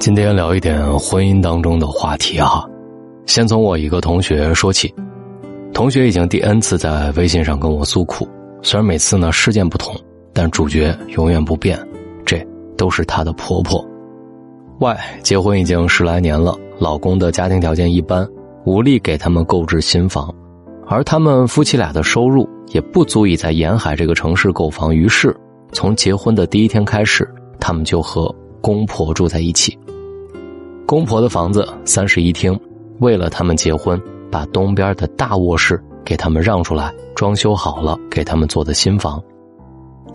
今天聊一点婚姻当中的话题哈，先从我一个同学说起。同学已经第 N 次在微信上跟我诉苦，虽然每次呢事件不同，但主角永远不变，这都是她的婆婆。Y 结婚已经十来年了，老公的家庭条件一般，无力给他们购置新房，而他们夫妻俩的收入也不足以在沿海这个城市购房，于是从结婚的第一天开始，他们就和公婆住在一起。公婆的房子三室一厅，为了他们结婚。把东边的大卧室给他们让出来，装修好了，给他们做的新房。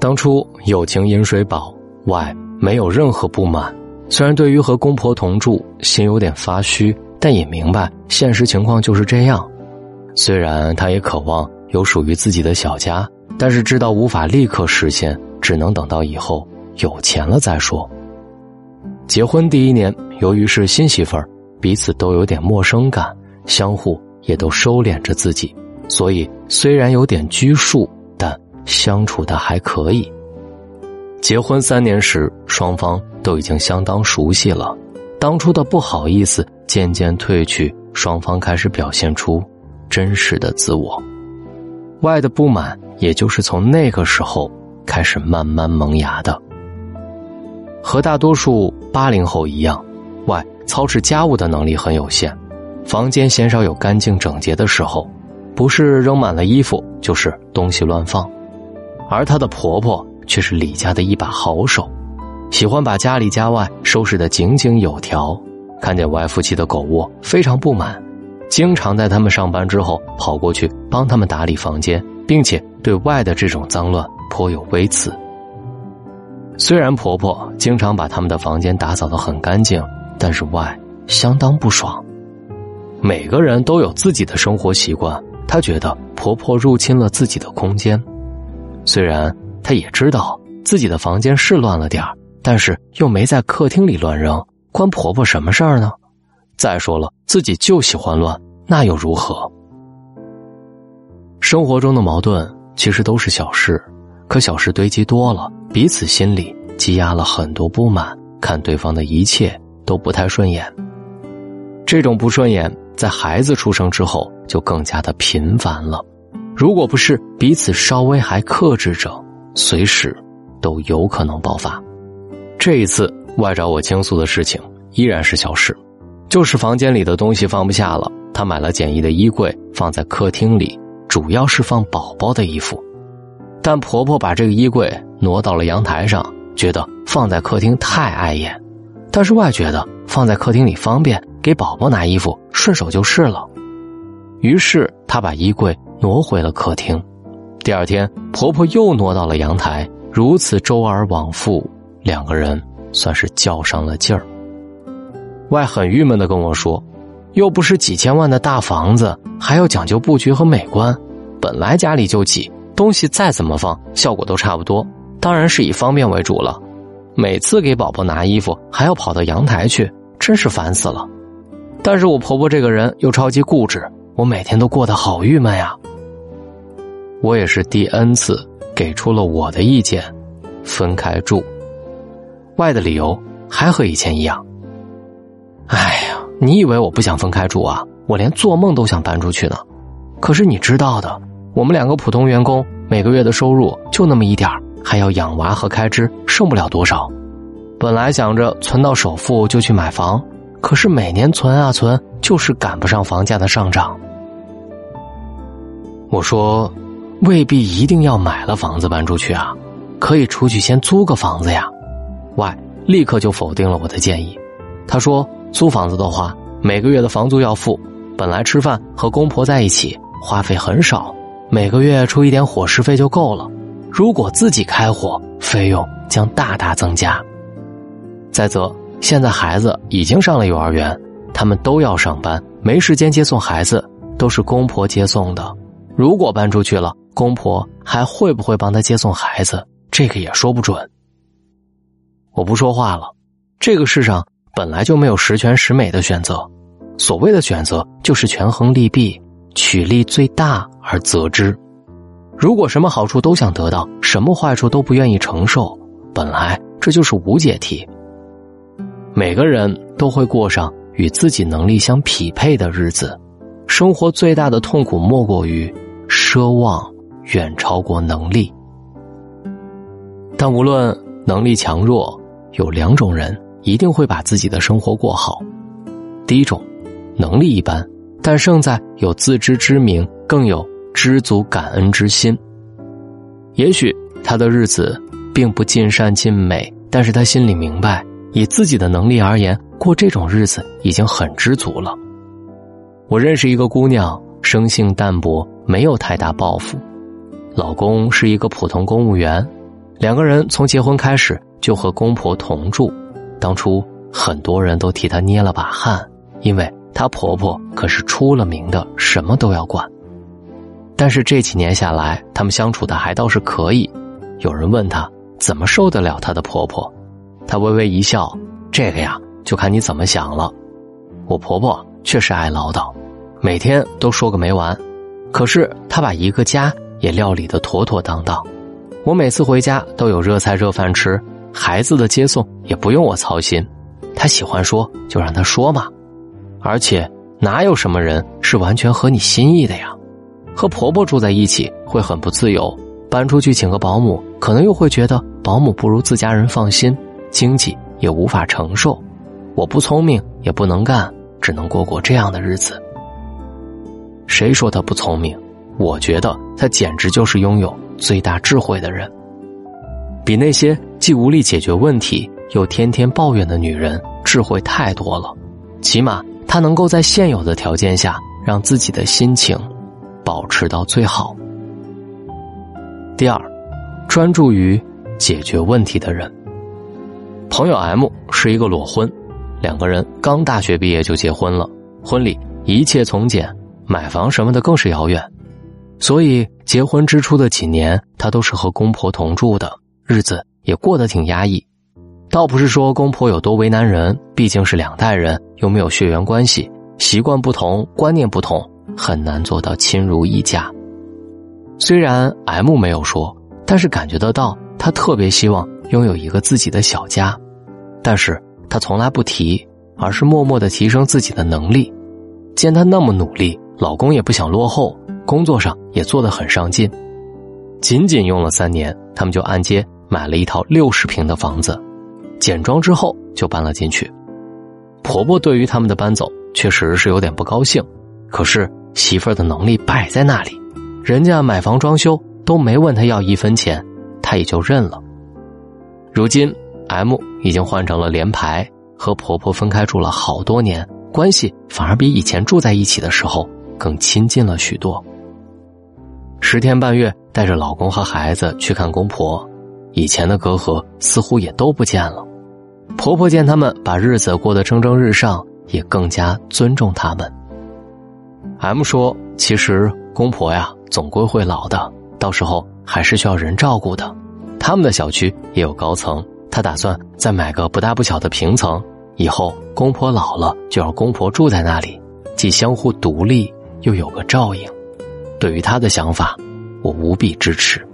当初友情饮水饱，外没有任何不满。虽然对于和公婆同住，心有点发虚，但也明白现实情况就是这样。虽然他也渴望有属于自己的小家，但是知道无法立刻实现，只能等到以后有钱了再说。结婚第一年，由于是新媳妇儿，彼此都有点陌生感，相互。也都收敛着自己，所以虽然有点拘束，但相处的还可以。结婚三年时，双方都已经相当熟悉了，当初的不好意思渐渐褪去，双方开始表现出真实的自我。外的不满，也就是从那个时候开始慢慢萌芽的。和大多数八零后一样，外操持家务的能力很有限。房间鲜少有干净整洁的时候，不是扔满了衣服，就是东西乱放。而她的婆婆却是李家的一把好手，喜欢把家里家外收拾得井井有条。看见外夫妻的狗窝，非常不满，经常在他们上班之后跑过去帮他们打理房间，并且对外的这种脏乱颇有微词。虽然婆婆经常把他们的房间打扫得很干净，但是外相当不爽。每个人都有自己的生活习惯，她觉得婆婆入侵了自己的空间。虽然她也知道自己的房间是乱了点但是又没在客厅里乱扔，关婆婆什么事儿呢？再说了，自己就喜欢乱，那又如何？生活中的矛盾其实都是小事，可小事堆积多了，彼此心里积压了很多不满，看对方的一切都不太顺眼。这种不顺眼。在孩子出生之后，就更加的频繁了。如果不是彼此稍微还克制着，随时都有可能爆发。这一次外找我倾诉的事情依然是小事，就是房间里的东西放不下了。他买了简易的衣柜放在客厅里，主要是放宝宝的衣服。但婆婆把这个衣柜挪到了阳台上，觉得放在客厅太碍眼。但是外觉得放在客厅里方便。给宝宝拿衣服，顺手就是了。于是她把衣柜挪回了客厅。第二天，婆婆又挪到了阳台，如此周而往复，两个人算是较上了劲儿。外很郁闷的跟我说：“又不是几千万的大房子，还要讲究布局和美观。本来家里就挤，东西再怎么放，效果都差不多。当然是以方便为主了。每次给宝宝拿衣服，还要跑到阳台去，真是烦死了。”但是我婆婆这个人又超级固执，我每天都过得好郁闷呀。我也是第 N 次给出了我的意见，分开住。外的理由还和以前一样。哎呀，你以为我不想分开住啊？我连做梦都想搬出去呢。可是你知道的，我们两个普通员工每个月的收入就那么一点儿还要养娃和开支，剩不了多少。本来想着存到首付就去买房。可是每年存啊存，就是赶不上房价的上涨。我说，未必一定要买了房子搬出去啊，可以出去先租个房子呀。Y 立刻就否定了我的建议，他说租房子的话，每个月的房租要付，本来吃饭和公婆在一起花费很少，每个月出一点伙食费就够了。如果自己开火，费用将大大增加。再则。现在孩子已经上了幼儿园，他们都要上班，没时间接送孩子，都是公婆接送的。如果搬出去了，公婆还会不会帮他接送孩子？这个也说不准。我不说话了。这个世上本来就没有十全十美的选择，所谓的选择就是权衡利弊，取利最大而择之。如果什么好处都想得到，什么坏处都不愿意承受，本来这就是无解题。每个人都会过上与自己能力相匹配的日子。生活最大的痛苦莫过于奢望远超过能力。但无论能力强弱，有两种人一定会把自己的生活过好。第一种，能力一般，但胜在有自知之明，更有知足感恩之心。也许他的日子并不尽善尽美，但是他心里明白，以自己的能力而言，过这种日子已经很知足了。我认识一个姑娘，生性淡泊，没有太大抱负，老公是一个普通公务员，两个人从结婚开始就和公婆同住。当初很多人都替她捏了把汗，因为她婆婆可是出了名的什么都要管。但是这几年下来，他们相处的还倒是可以。有人问她怎么受得了她的婆婆，她微微一笑：“这个呀，就看你怎么想了。我婆婆确实爱唠叨。”每天都说个没完，可是她把一个家也料理的妥妥当当。我每次回家都有热菜热饭吃，孩子的接送也不用我操心。她喜欢说就让他说嘛，而且哪有什么人是完全合你心意的呀？和婆婆住在一起会很不自由，搬出去请个保姆，可能又会觉得保姆不如自家人放心，经济也无法承受。我不聪明也不能干，只能过过这样的日子。谁说他不聪明？我觉得他简直就是拥有最大智慧的人，比那些既无力解决问题又天天抱怨的女人智慧太多了。起码他能够在现有的条件下让自己的心情保持到最好。第二，专注于解决问题的人。朋友 M 是一个裸婚，两个人刚大学毕业就结婚了，婚礼一切从简。买房什么的更是遥远，所以结婚之初的几年，他都是和公婆同住的，日子也过得挺压抑。倒不是说公婆有多为难人，毕竟是两代人，又没有血缘关系，习惯不同，观念不同，很难做到亲如一家。虽然 M 没有说，但是感觉得到他特别希望拥有一个自己的小家，但是他从来不提，而是默默的提升自己的能力。见他那么努力。老公也不想落后，工作上也做得很上进。仅仅用了三年，他们就按揭买了一套六十平的房子，简装之后就搬了进去。婆婆对于他们的搬走确实是有点不高兴，可是媳妇儿的能力摆在那里，人家买房装修都没问她要一分钱，她也就认了。如今 M 已经换成了连排，和婆婆分开住了好多年，关系反而比以前住在一起的时候。更亲近了许多。十天半月带着老公和孩子去看公婆，以前的隔阂似乎也都不见了。婆婆见他们把日子过得蒸蒸日上，也更加尊重他们。M 说：“其实公婆呀，总归会老的，到时候还是需要人照顾的。他们的小区也有高层，他打算再买个不大不小的平层，以后公婆老了就让公婆住在那里，既相互独立。”又有个照应，对于他的想法，我无比支持。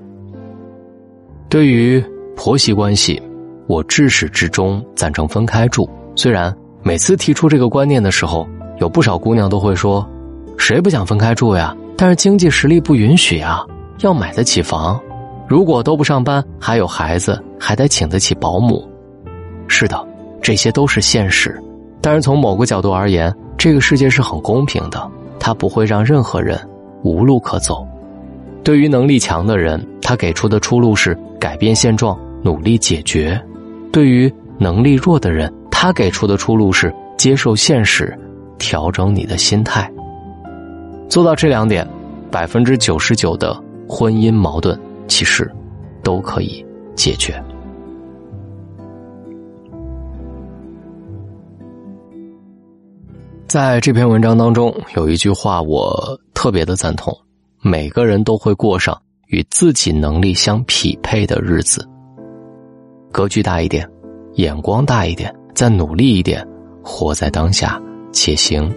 对于婆媳关系，我至始至终赞成分开住。虽然每次提出这个观念的时候，有不少姑娘都会说：“谁不想分开住呀？”但是经济实力不允许啊，要买得起房，如果都不上班，还有孩子，还得请得起保姆。是的，这些都是现实。但是从某个角度而言，这个世界是很公平的。他不会让任何人无路可走。对于能力强的人，他给出的出路是改变现状，努力解决；对于能力弱的人，他给出的出路是接受现实，调整你的心态。做到这两点，百分之九十九的婚姻矛盾其实都可以解决。在这篇文章当中，有一句话我特别的赞同：每个人都会过上与自己能力相匹配的日子。格局大一点，眼光大一点，再努力一点，活在当下，且行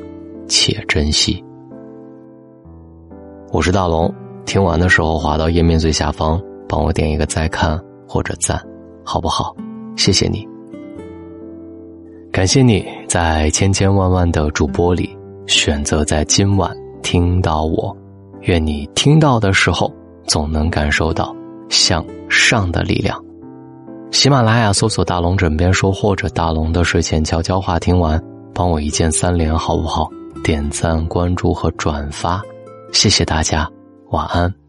且珍惜。我是大龙，听完的时候滑到页面最下方，帮我点一个再看或者赞，好不好？谢谢你。感谢你在千千万万的主播里选择在今晚听到我。愿你听到的时候，总能感受到向上的力量。喜马拉雅搜索“大龙枕边说”或者“大龙的睡前悄悄话”，听完帮我一键三连好不好？点赞、关注和转发，谢谢大家，晚安。